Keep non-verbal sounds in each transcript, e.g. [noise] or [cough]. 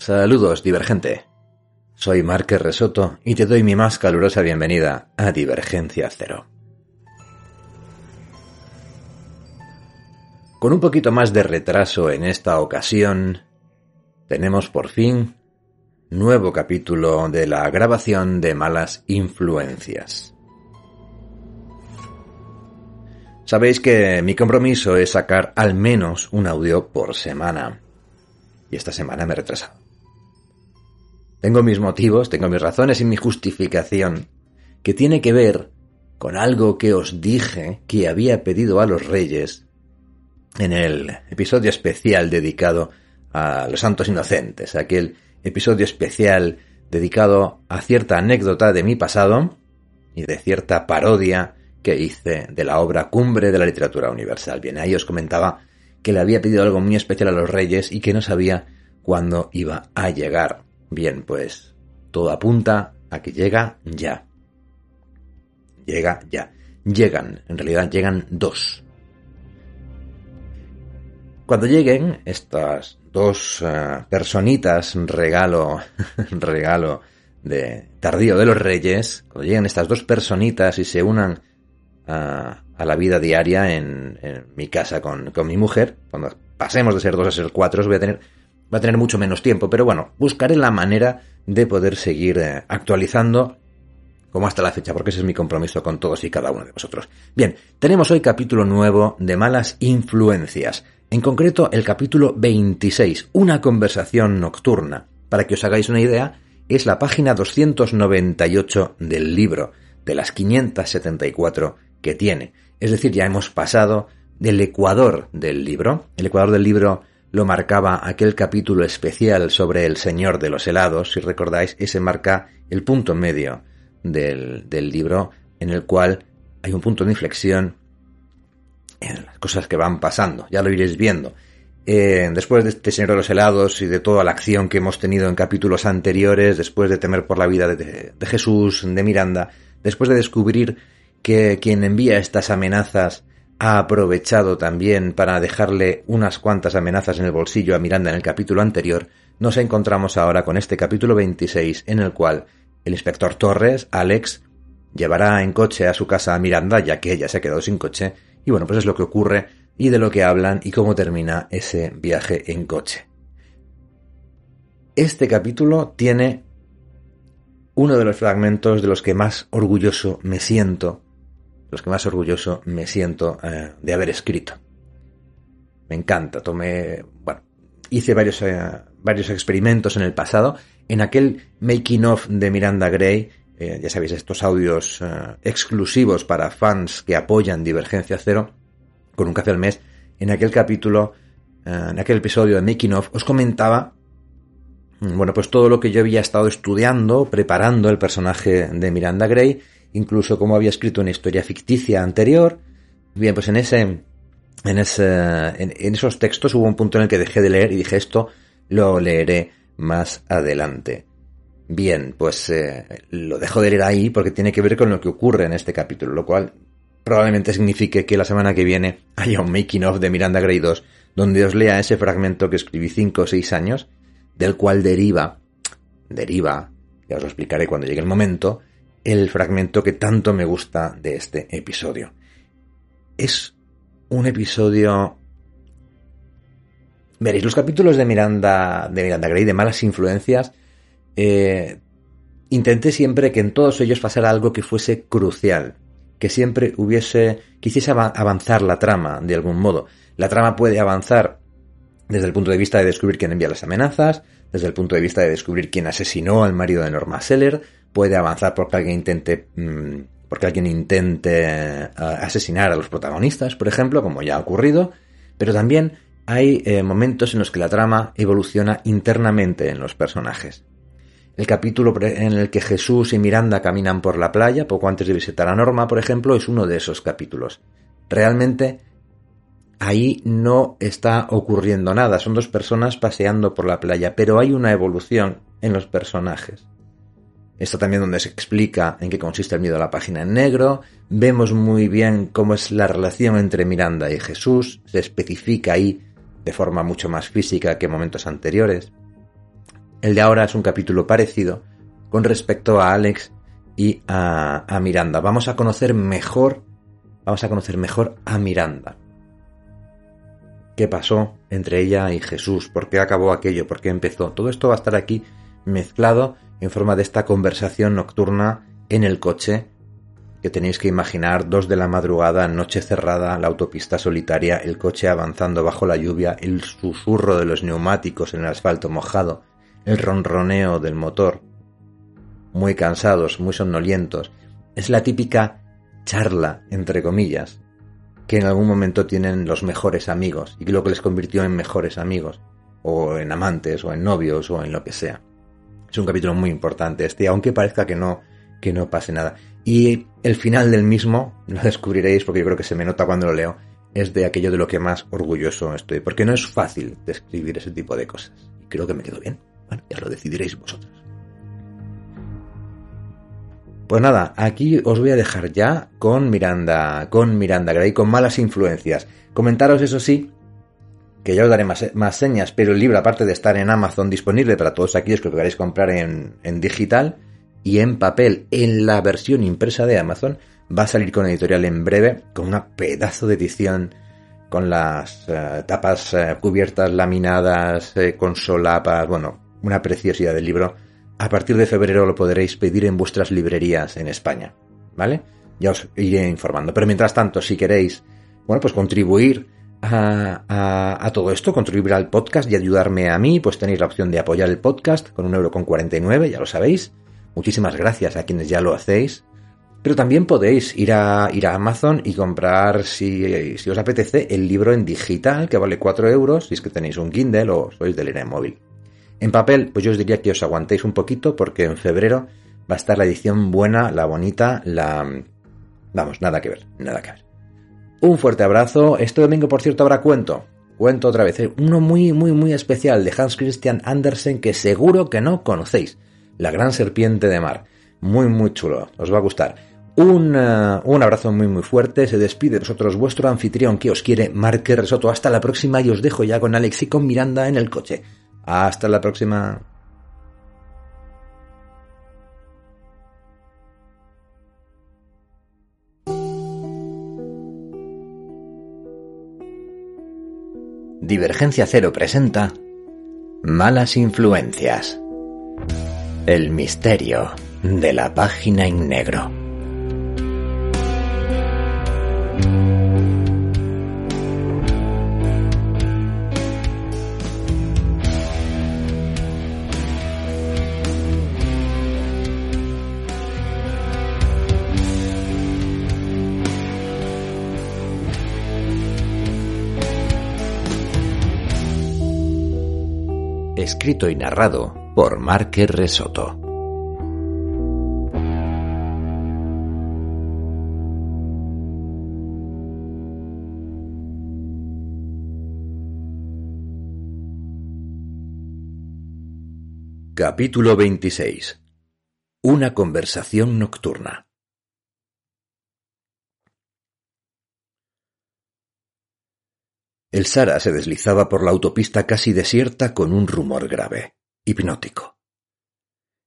Saludos, divergente. Soy Márquez Resoto y te doy mi más calurosa bienvenida a Divergencia Cero. Con un poquito más de retraso en esta ocasión, tenemos por fin nuevo capítulo de la grabación de malas influencias. Sabéis que mi compromiso es sacar al menos un audio por semana. Y esta semana me he retrasado. Tengo mis motivos, tengo mis razones y mi justificación, que tiene que ver con algo que os dije que había pedido a los reyes en el episodio especial dedicado a los santos inocentes, aquel episodio especial dedicado a cierta anécdota de mi pasado y de cierta parodia que hice de la obra cumbre de la literatura universal. Bien, ahí os comentaba que le había pedido algo muy especial a los reyes y que no sabía cuándo iba a llegar. Bien, pues todo apunta a que llega ya. Llega ya. Llegan, en realidad llegan dos. Cuando lleguen estas dos eh, personitas regalo, [laughs] regalo de tardío de los reyes, cuando lleguen estas dos personitas y se unan a, la vida diaria en, mi casa con, con, mi mujer, cuando pasemos de ser dos a ser cuatro, voy a tener va a tener mucho menos tiempo, pero bueno, buscaré la manera de poder seguir eh, actualizando como hasta la fecha, porque ese es mi compromiso con todos y cada uno de vosotros. Bien, tenemos hoy capítulo nuevo de malas influencias, en concreto el capítulo 26, una conversación nocturna. Para que os hagáis una idea, es la página 298 del libro, de las 574 que tiene. Es decir, ya hemos pasado del ecuador del libro. El ecuador del libro lo marcaba aquel capítulo especial sobre el Señor de los helados, si recordáis, ese marca el punto medio del, libro en el cual hay un punto de inflexión en las cosas que van pasando, ya lo iréis viendo. Eh, después de este Señor de los helados y de toda la acción que hemos tenido en capítulos anteriores, después de temer por la vida de Jesús, de Miranda, después de descubrir que quien envía estas amenazas ha aprovechado también para dejarle unas cuantas amenazas en el bolsillo a Miranda en el capítulo anterior, nos encontramos ahora con este capítulo 26 en el cual el inspector Torres, Alex, llevará en coche a su casa a Miranda ya que ella se ha quedado sin coche y bueno, pues es lo que ocurre y de lo que hablan y cómo termina ese viaje en coche. Este capítulo tiene uno de los fragmentos de los que más orgulloso me siento los que más orgulloso me siento eh, de haber escrito. Me encanta, tomé, bueno, hice varios, eh, varios experimentos en el pasado. En aquel making of de Miranda Gray, eh, ya sabéis, estos audios exclusivos para fans que apoyan Divergencia Cero, con un café al mes, en aquel capítulo, en aquel episodio de making of, os comentaba mm, bueno, pues todo lo que yo había estado estudiando, preparando el personaje de Miranda Gray incluso como había escrito una historia ficticia anterior. Bien, pues en ese, en ese, en, esos textos hubo un punto en el que dejé de leer y dije esto lo leeré más adelante. Bien, pues eh, lo dejo de leer ahí porque tiene que ver con lo que ocurre en este capítulo, lo cual probablemente signifique que la semana que viene haya un making of de Miranda Grey 2 donde os lea ese fragmento que escribí 5 o 6 años, del cual deriva, deriva, ya os lo explicaré cuando llegue el momento, el fragmento que tanto me gusta de este episodio. Es un episodio... Veréis, los capítulos de Miranda, de Miranda Gray, de malas influencias, eh, intenté siempre que en todos ellos pasara algo que fuese crucial, que siempre hubiese, quisiese avanzar la trama de algún modo. La trama puede avanzar desde el punto de vista de descubrir quién envía las amenazas, desde el punto de vista de descubrir quién asesinó al marido de Norma Seller, puede avanzar porque alguien intente mm, alguien intente eh, asesinar a los protagonistas, por ejemplo, como ya ha ocurrido, pero también hay eh, momentos en los que la trama evoluciona internamente en los personajes. El capítulo en el que Jesús y Miranda caminan por la playa, poco antes de visitar a Norma, por ejemplo, es uno de esos capítulos. Realmente ahí no está ocurriendo nada, son dos personas paseando por la playa, pero hay una evolución en los personajes. Está también donde se explica en qué consiste el miedo a la página en negro. Vemos muy bien cómo es la relación entre Miranda y Jesús. Se especifica ahí de forma mucho más física que en momentos anteriores. El de ahora es un capítulo parecido con respecto a Alex y a, a Miranda. Vamos a conocer mejor, vamos a conocer mejor a Miranda. ¿Qué pasó entre ella y Jesús? ¿Por qué acabó aquello? ¿Por qué empezó? Todo esto va a estar aquí mezclado en forma de esta conversación nocturna en el coche que tenéis que imaginar dos de la madrugada, noche cerrada, la autopista solitaria, el coche avanzando bajo la lluvia, el susurro de los neumáticos en el asfalto mojado, el ronroneo del motor. Muy cansados, muy somnolientos. Es la típica charla, entre comillas, que en algún momento tienen los mejores amigos y lo que les convirtió en mejores amigos, o en amantes, o en novios, o en lo que sea. Es un capítulo muy importante este, aunque parezca que no, que no pase nada. Y el final del mismo, [laughs] lo descubriréis porque yo creo que se me nota cuando lo leo, es de aquello de lo que más orgulloso estoy, porque no es fácil describir ese tipo de cosas. Y creo que me quedo bien. Bueno, ya lo decidiréis vosotros. Pues nada, aquí os voy a dejar ya con Miranda, con Miranda Gray, con malas influencias. Comentaros, eso sí, que ya os daré más, más, señas, pero el libro, aparte de estar en Amazon disponible para todos aquellos que lo queráis comprar en, en digital, y en papel en la versión impresa de Amazon. Va a salir con editorial en breve, con una pedazo de edición, con las eh, tapas eh, cubiertas, laminadas, eh, con solapas, bueno, una preciosidad del libro. A partir de febrero lo podréis pedir en vuestras librerías en España, ¿vale? Ya os iré informando. Pero mientras tanto, si queréis, bueno, pues contribuir a, todo esto, contribuir al podcast y ayudarme a mí, pues tenéis la opción de apoyar el podcast con un euro con 49, ya lo sabéis. Muchísimas gracias a quienes ya lo hacéis. Pero también podéis ir a, ir a Amazon y comprar, si, si os apetece, el libro en digital, que vale 4 euros, si es que tenéis un Kindle o sois de leer en móvil. En papel, pues yo os diría que os aguantéis un poquito, porque en febrero va a estar la edición buena, la bonita, la... Vamos, nada que ver, nada que ver. Un fuerte abrazo. Este domingo, por cierto, habrá cuento. Cuento otra vez. ¿eh? Uno muy, muy, muy especial de Hans Christian Andersen que seguro que no conocéis. La gran serpiente de mar. Muy, muy chulo. Os va a gustar. Un, uh, un abrazo muy, muy fuerte. Se despide de vosotros vuestro anfitrión que os quiere, Marque Resoto. Hasta la próxima y os dejo ya con Alex y con Miranda en el coche. Hasta la próxima. Divergencia Cero presenta Malas Influencias. El misterio de la página en negro. Escrito y narrado por Marque Resoto. Capítulo 26. Una conversación nocturna. El Sara se deslizaba por la autopista casi desierta con un rumor grave, hipnótico.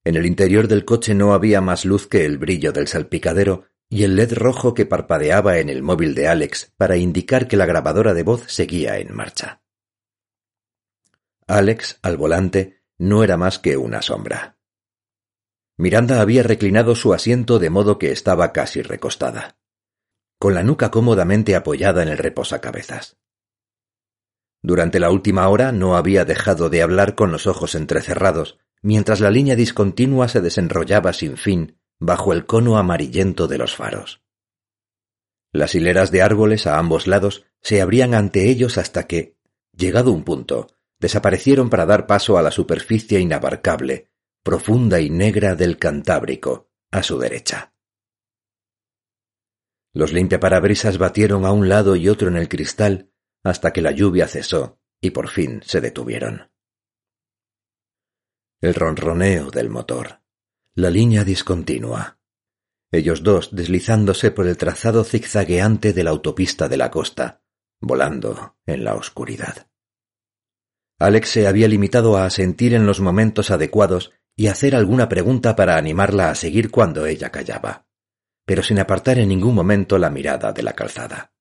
En el interior del coche no había más luz que el brillo del salpicadero y el led rojo que parpadeaba en el móvil de Alex para indicar que la grabadora de voz seguía en marcha. Alex, al volante, no era más que una sombra. Miranda había reclinado su asiento de modo que estaba casi recostada, con la nuca cómodamente apoyada en el reposacabezas. Durante la última hora no había dejado de hablar con los ojos entrecerrados, mientras la línea discontinua se desenrollaba sin fin bajo el cono amarillento de los faros. Las hileras de árboles a ambos lados se abrían ante ellos hasta que, llegado un punto, desaparecieron para dar paso a la superficie inabarcable, profunda y negra del Cantábrico, a su derecha. Los limpiaparabrisas batieron a un lado y otro en el cristal hasta que la lluvia cesó y por fin se detuvieron. El ronroneo del motor, la línea discontinua, ellos dos deslizándose por el trazado zigzagueante de la autopista de la costa, volando en la oscuridad. Alex se había limitado a asentir en los momentos adecuados y hacer alguna pregunta para animarla a seguir cuando ella callaba, pero sin apartar en ningún momento la mirada de la calzada.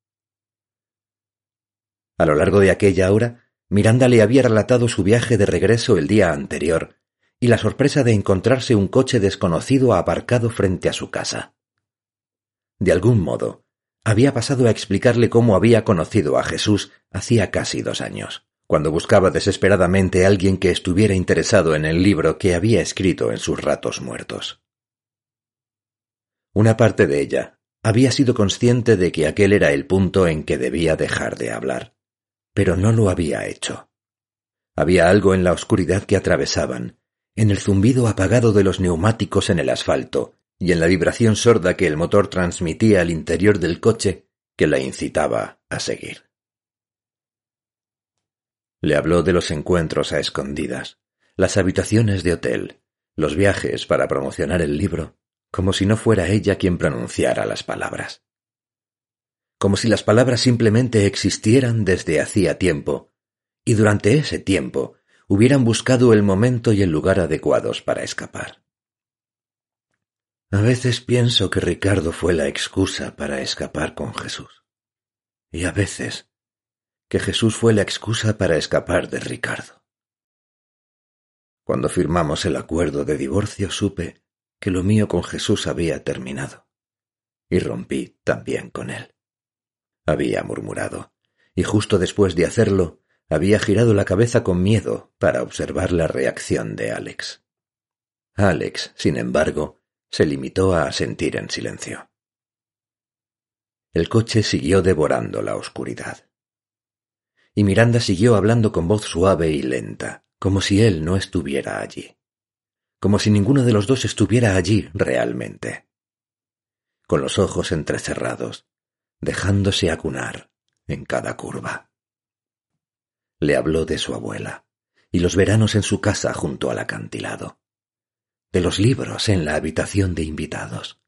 A lo largo de aquella hora, Miranda le había relatado su viaje de regreso el día anterior y la sorpresa de encontrarse un coche desconocido aparcado frente a su casa. De algún modo, había pasado a explicarle cómo había conocido a Jesús hacía casi dos años, cuando buscaba desesperadamente a alguien que estuviera interesado en el libro que había escrito en sus ratos muertos. Una parte de ella había sido consciente de que aquel era el punto en que debía dejar de hablar, pero no lo había hecho. Había algo en la oscuridad que atravesaban, en el zumbido apagado de los neumáticos en el asfalto y en la vibración sorda que el motor transmitía al interior del coche que la incitaba a seguir. Le habló de los encuentros a escondidas, las habitaciones de hotel, los viajes para promocionar el libro, como si no fuera ella quien pronunciara las palabras. Como si las palabras simplemente existieran desde hacía tiempo, y durante ese tiempo hubieran buscado el momento y el lugar adecuados para escapar. A veces pienso que Ricardo fue la excusa para escapar con Jesús. Y a veces que Jesús fue la excusa para escapar de Ricardo. Cuando firmamos el acuerdo de divorcio supe que lo mío con Jesús había terminado, y rompí también con él. Había murmurado, y justo después de hacerlo, había girado la cabeza con miedo para observar la reacción de Alex. Alex, sin embargo, se limitó a asentir en silencio. El coche siguió devorando la oscuridad. Y Miranda siguió hablando con voz suave y lenta, como si él no estuviera allí, como si ninguno de los dos estuviera allí realmente, con los ojos entrecerrados, dejándose acunar en cada curva. Le habló de su abuela y los veranos en su casa junto al acantilado de los libros en la habitación de invitados,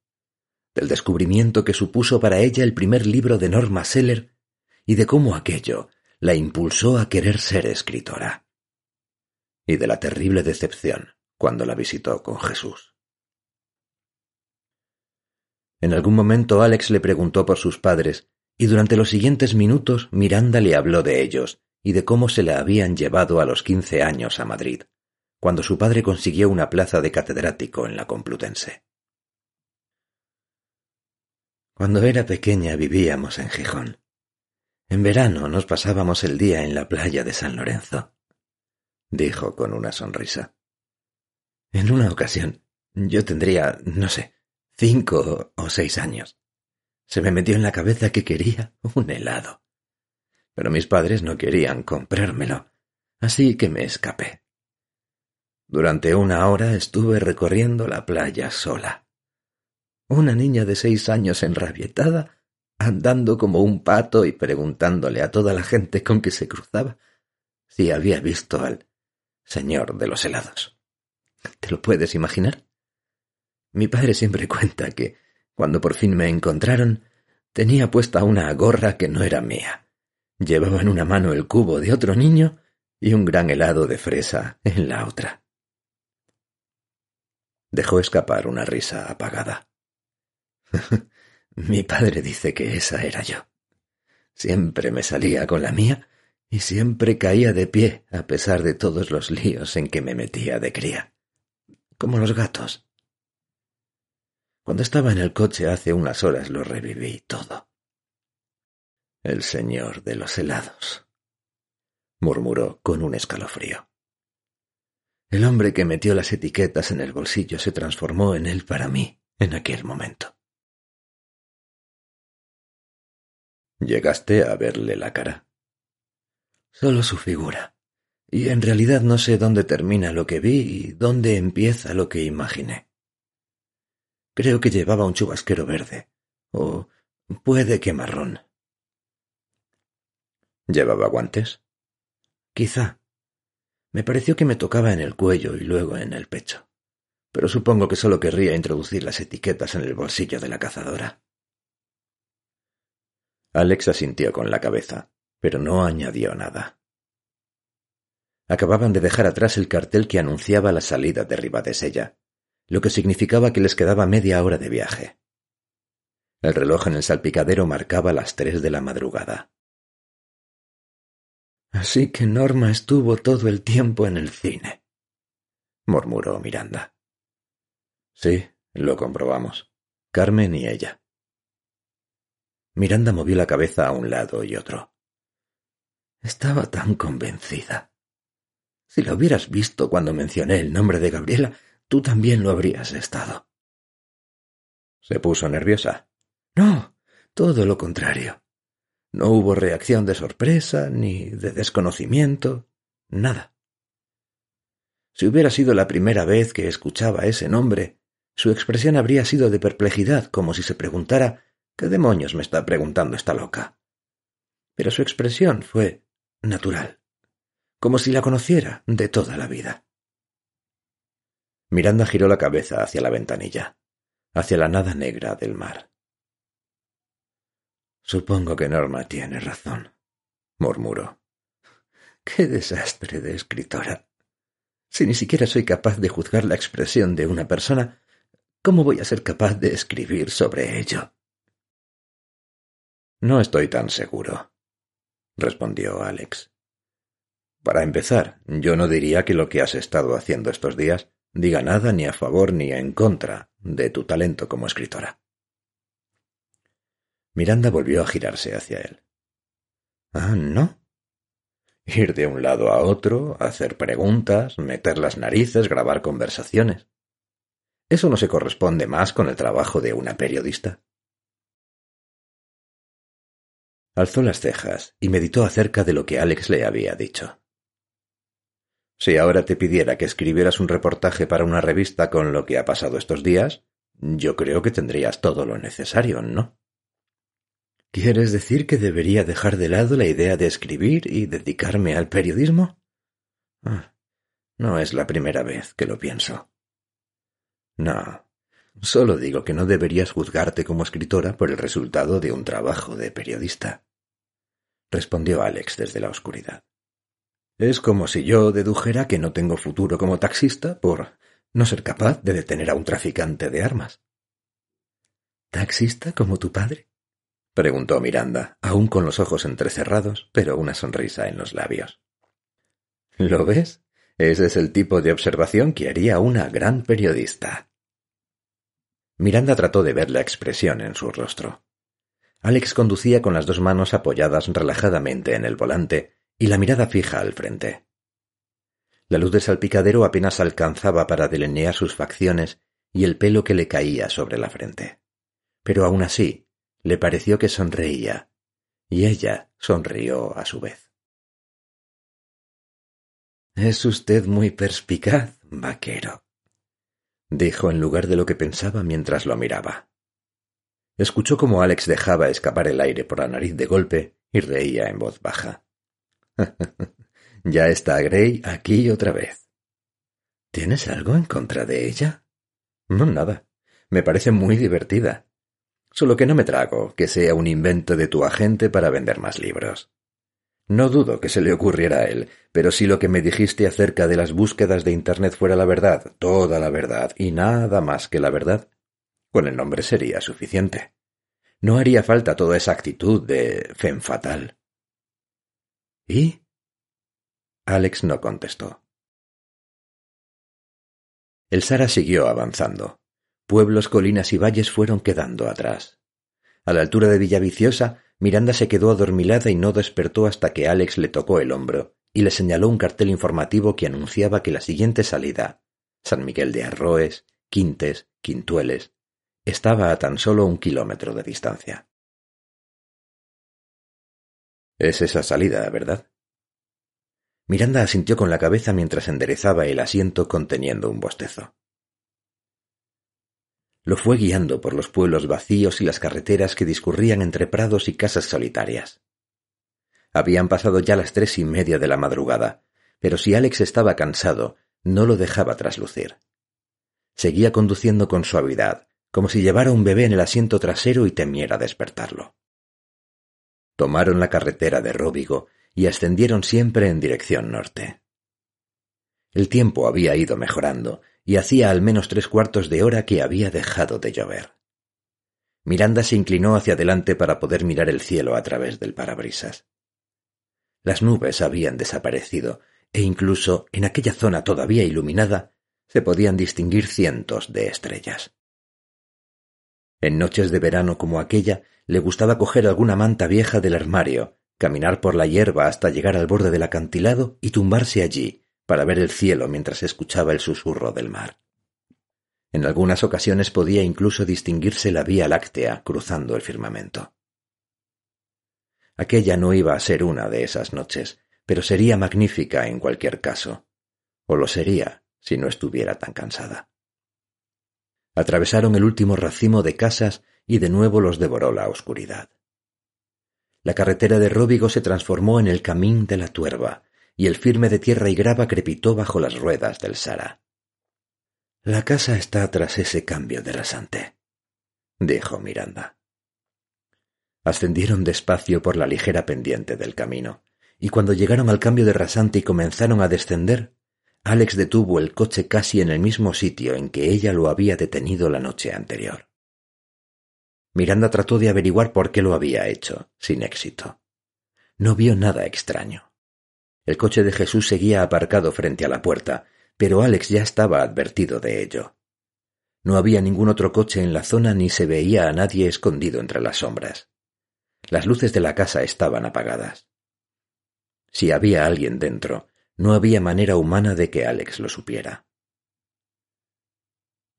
del descubrimiento que supuso para ella el primer libro de Norma Seller y de cómo aquello la impulsó a querer ser escritora, y de la terrible decepción cuando la visitó con Jesús. En algún momento Alex le preguntó por sus padres, y durante los siguientes minutos Miranda le habló de ellos y de cómo se la habían llevado a los quince años a Madrid cuando su padre consiguió una plaza de catedrático en la Complutense. Cuando era pequeña vivíamos en Gijón. En verano nos pasábamos el día en la playa de San Lorenzo, dijo con una sonrisa. En una ocasión, yo tendría, no sé, cinco o seis años. Se me metió en la cabeza que quería un helado. Pero mis padres no querían comprármelo, así que me escapé. Durante una hora estuve recorriendo la playa sola. Una niña de seis años enrabietada, andando como un pato y preguntándole a toda la gente con que se cruzaba si había visto al señor de los helados. ¿Te lo puedes imaginar? Mi padre siempre [laughs] cuenta que, cuando por fin me encontraron, tenía puesta una gorra que no era mía. Llevaba en una mano el cubo de otro niño y un gran helado de fresa en la otra. Dejó escapar una risa apagada. [laughs] Mi padre dice que esa era yo. Siempre me salía con la mía y siempre caía de pie a pesar de todos los líos en que me metía de cría. Como los gatos. Cuando estaba en el coche hace unas horas lo reviví todo. El señor de los helados, murmuró con un escalofrío. El hombre que metió las etiquetas en el bolsillo se transformó en él para mí en aquel momento. ¿Llegaste a verle la cara? Solo su figura. Y en realidad no sé dónde termina lo que vi y dónde empieza lo que imaginé. Creo que llevaba un chubasquero verde, o puede que marrón. ¿Llevaba guantes? Quizá, me pareció que me tocaba en el cuello y luego en el pecho, pero supongo que solo querría introducir las etiquetas en el bolsillo de la cazadora. Alex asintió con la cabeza, pero no añadió nada. Acababan de dejar atrás el cartel que anunciaba la salida de Ribadesella, lo que significaba que les quedaba media hora de viaje. El reloj en el salpicadero marcaba las tres de la madrugada. Así que Norma estuvo todo el tiempo en el cine, murmuró Miranda. Sí, lo comprobamos. Carmen y ella. Miranda movió la cabeza a un lado y otro. Estaba tan convencida. Si la hubieras visto cuando mencioné el nombre de Gabriela, tú también lo habrías estado. Se puso nerviosa. No, todo lo contrario. No hubo reacción de sorpresa ni de desconocimiento, nada. Si hubiera sido la primera vez que escuchaba ese nombre, su expresión habría sido de perplejidad, como si se preguntara ¿Qué demonios me está preguntando esta loca? Pero su expresión fue natural, como si la conociera de toda la vida. Miranda giró la cabeza hacia la ventanilla, hacia la nada negra del mar. Supongo que Norma tiene razón, murmuró. Qué desastre de escritora. Si ni siquiera soy capaz de juzgar la expresión de una persona, ¿cómo voy a ser capaz de escribir sobre ello? No estoy tan seguro, respondió Alex. Para empezar, yo no diría que lo que has estado haciendo estos días diga nada ni a favor ni en contra de tu talento como escritora. Miranda volvió a girarse hacia él. Ah, ¿no? Ir de un lado a otro, hacer preguntas, meter las narices, grabar conversaciones. Eso no se corresponde más con el trabajo de una periodista. Alzó las cejas y meditó acerca de lo que Alex le había dicho. Si ahora te pidiera que escribieras un reportaje para una revista con lo que ha pasado estos días, yo creo que tendrías todo lo necesario, ¿no? ¿Quieres decir que debería dejar de lado la idea de escribir y dedicarme al periodismo? Ah, no es la primera vez que lo pienso. No, solo digo que no deberías juzgarte como escritora por el resultado de un trabajo de periodista, respondió Alex desde la oscuridad. Es como si yo dedujera que no tengo futuro como taxista por no ser capaz de detener a un traficante de armas. ¿Taxista como tu padre? preguntó Miranda, aún con los ojos entrecerrados, pero una sonrisa en los labios. ¿Lo ves? Ese es el tipo de observación que haría una gran periodista. Miranda trató de ver la expresión en su rostro. Alex conducía con las dos manos apoyadas relajadamente en el volante y la mirada fija al frente. La luz del salpicadero apenas alcanzaba para delinear sus facciones y el pelo que le caía sobre la frente. Pero aún así, le pareció que sonreía, y ella sonrió a su vez. Es usted muy perspicaz, vaquero, dijo en lugar de lo que pensaba mientras lo miraba. Escuchó cómo Alex dejaba escapar el aire por la nariz de golpe y reía en voz baja. [laughs] ya está Gray aquí otra vez. ¿Tienes algo en contra de ella? No, nada. Me parece muy divertida. Solo que no me trago que sea un invento de tu agente para vender más libros. No dudo que se le ocurriera a él, pero si lo que me dijiste acerca de las búsquedas de Internet fuera la verdad, toda la verdad y nada más que la verdad, con el nombre sería suficiente. No haría falta toda esa actitud de fen fatal. ¿Y? Alex no contestó. El Sara siguió avanzando. Pueblos, colinas y valles fueron quedando atrás. A la altura de Villaviciosa, Miranda se quedó adormilada y no despertó hasta que Alex le tocó el hombro y le señaló un cartel informativo que anunciaba que la siguiente salida, San Miguel de Arroes, Quintes, Quintueles, estaba a tan solo un kilómetro de distancia. Es esa salida, ¿verdad? Miranda asintió con la cabeza mientras enderezaba el asiento conteniendo un bostezo lo fue guiando por los pueblos vacíos y las carreteras que discurrían entre prados y casas solitarias. Habían pasado ya las tres y media de la madrugada, pero si Alex estaba cansado, no lo dejaba traslucir. Seguía conduciendo con suavidad, como si llevara un bebé en el asiento trasero y temiera despertarlo. Tomaron la carretera de Róbigo y ascendieron siempre en dirección norte. El tiempo había ido mejorando, y hacía al menos tres cuartos de hora que había dejado de llover. Miranda se inclinó hacia adelante para poder mirar el cielo a través del parabrisas. Las nubes habían desaparecido, e incluso en aquella zona todavía iluminada se podían distinguir cientos de estrellas. En noches de verano como aquella, le gustaba coger alguna manta vieja del armario, caminar por la hierba hasta llegar al borde del acantilado y tumbarse allí para ver el cielo mientras escuchaba el susurro del mar. En algunas ocasiones podía incluso distinguirse la vía láctea cruzando el firmamento. Aquella no iba a ser una de esas noches, pero sería magnífica en cualquier caso, o lo sería si no estuviera tan cansada. Atravesaron el último racimo de casas y de nuevo los devoró la oscuridad. La carretera de Róbigo se transformó en el camín de la tuerba, y el firme de tierra y grava crepitó bajo las ruedas del Sara. La casa está tras ese cambio de rasante, dijo Miranda. Ascendieron despacio por la ligera pendiente del camino, y cuando llegaron al cambio de rasante y comenzaron a descender, Alex detuvo el coche casi en el mismo sitio en que ella lo había detenido la noche anterior. Miranda trató de averiguar por qué lo había hecho, sin éxito. No vio nada extraño. El coche de Jesús seguía aparcado frente a la puerta, pero Alex ya estaba advertido de ello. No había ningún otro coche en la zona ni se veía a nadie escondido entre las sombras. Las luces de la casa estaban apagadas. Si había alguien dentro, no había manera humana de que Alex lo supiera.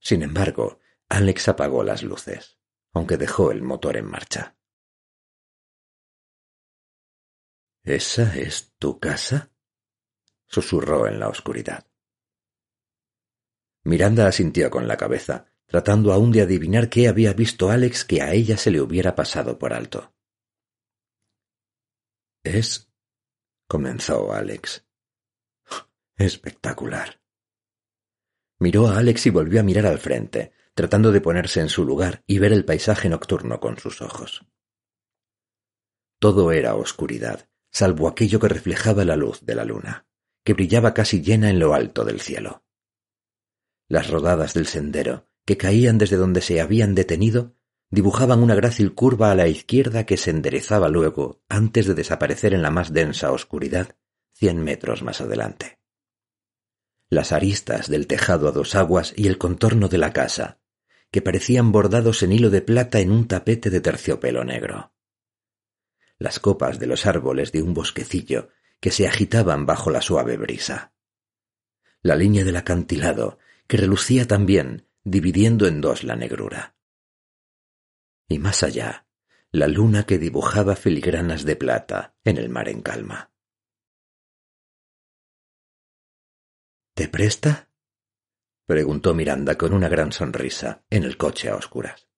Sin embargo, Alex apagó las luces, aunque dejó el motor en marcha. ¿Esa es tu casa? susurró en la oscuridad. Miranda asintió con la cabeza, tratando aún de adivinar qué había visto Alex que a ella se le hubiera pasado por alto. Es. comenzó Alex. Espectacular. Miró a Alex y volvió a mirar al frente, tratando de ponerse en su lugar y ver el paisaje nocturno con sus ojos. Todo era oscuridad, salvo aquello que reflejaba la luz de la luna, que brillaba casi llena en lo alto del cielo. Las rodadas del sendero, que caían desde donde se habían detenido, dibujaban una grácil curva a la izquierda que se enderezaba luego antes de desaparecer en la más densa oscuridad cien metros más adelante las aristas del tejado a dos aguas y el contorno de la casa, que parecían bordados en hilo de plata en un tapete de terciopelo negro. Las copas de los árboles de un bosquecillo que se agitaban bajo la suave brisa. La línea del acantilado, que relucía también, dividiendo en dos la negrura. Y más allá, la luna que dibujaba filigranas de plata en el mar en calma. ¿Te presta? Preguntó Miranda con una gran sonrisa en el coche a oscuras.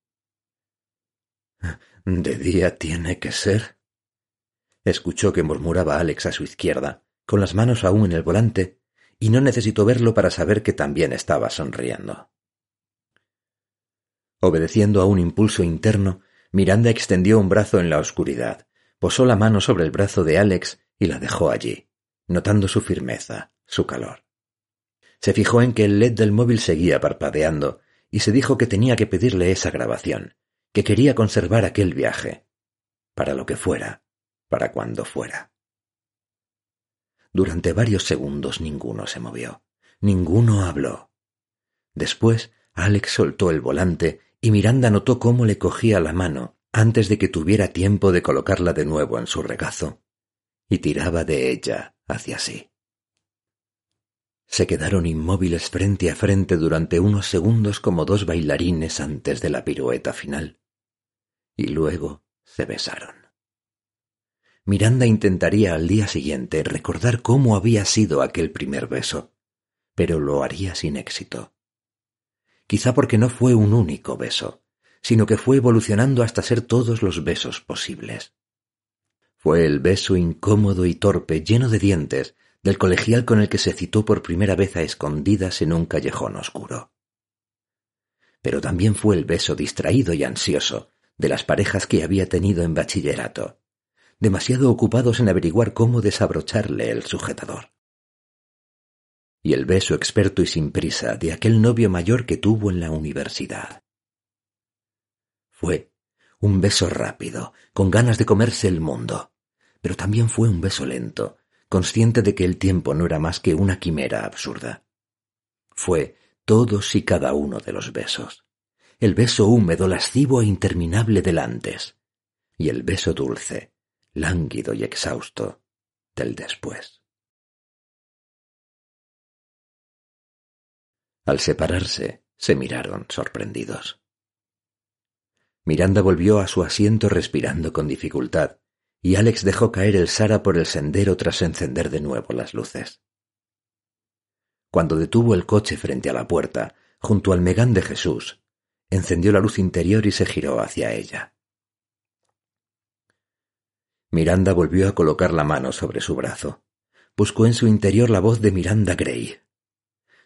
¿De día tiene que ser? Escuchó que murmuraba Alex a su izquierda, con las manos aún en el volante, y no necesitó verlo para saber que también estaba sonriendo. Obedeciendo a un impulso interno, Miranda extendió un brazo en la oscuridad, posó la mano sobre el brazo de Alex y la dejó allí, notando su firmeza, su calor. Se fijó en que el LED del móvil seguía parpadeando y se dijo que tenía que pedirle esa grabación, que quería conservar aquel viaje, para lo que fuera, para cuando fuera. Durante varios segundos ninguno se movió, ninguno habló. Después Alex soltó el volante y Miranda notó cómo le cogía la mano antes de que tuviera tiempo de colocarla de nuevo en su regazo, y tiraba de ella hacia sí. Se quedaron inmóviles frente a frente durante unos segundos como dos bailarines antes de la pirueta final. Y luego se besaron. Miranda intentaría al día siguiente recordar cómo había sido aquel primer beso, pero lo haría sin éxito. Quizá porque no fue un único beso, sino que fue evolucionando hasta ser todos los besos posibles. Fue el beso incómodo y torpe, lleno de dientes, del colegial con el que se citó por primera vez a escondidas en un callejón oscuro. Pero también fue el beso distraído y ansioso de las parejas que había tenido en bachillerato, demasiado ocupados en averiguar cómo desabrocharle el sujetador. y el beso experto y sin prisa de aquel novio mayor que tuvo en la universidad. Fue un beso rápido, con ganas de comerse el mundo, pero también fue un beso lento, consciente de que el tiempo no era más que una quimera absurda. Fue todos y cada uno de los besos. El beso húmedo, lascivo e interminable del antes, y el beso dulce, lánguido y exhausto del después. Al separarse, se miraron sorprendidos. Miranda volvió a su asiento respirando con dificultad, y Alex dejó caer el Sara por el sendero tras encender de nuevo las luces. Cuando detuvo el coche frente a la puerta, junto al Megán de Jesús, encendió la luz interior y se giró hacia ella. Miranda volvió a colocar la mano sobre su brazo. Buscó en su interior la voz de Miranda Gray.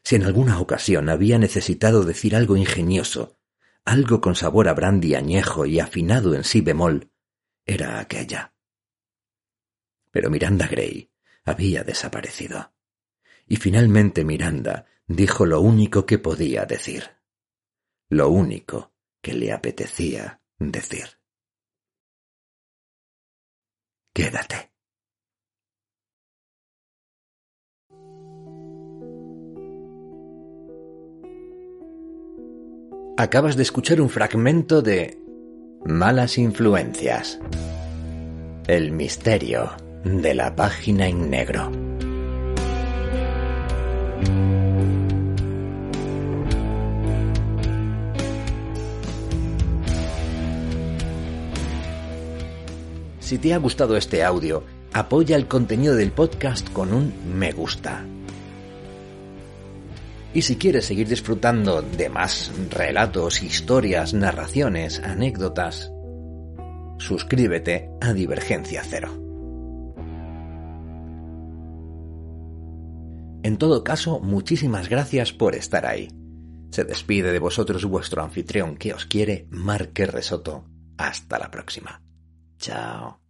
Si en alguna ocasión había necesitado decir algo ingenioso, algo con sabor a brandy añejo y afinado en sí bemol, era aquella. Pero Miranda Gray había desaparecido. Y finalmente Miranda dijo lo único que podía decir. Lo único que le apetecía decir. Quédate. Acabas de escuchar un fragmento de Malas Influencias. El misterio de la página en negro. Si te ha gustado este audio, apoya el contenido del podcast con un me gusta y si quieres seguir disfrutando de más relatos, historias, narraciones, anécdotas, suscríbete a Divergencia Cero. En todo caso, muchísimas gracias por estar ahí. Se despide de vosotros vuestro anfitrión que os quiere, Marque Resoto. Hasta la próxima. Chao.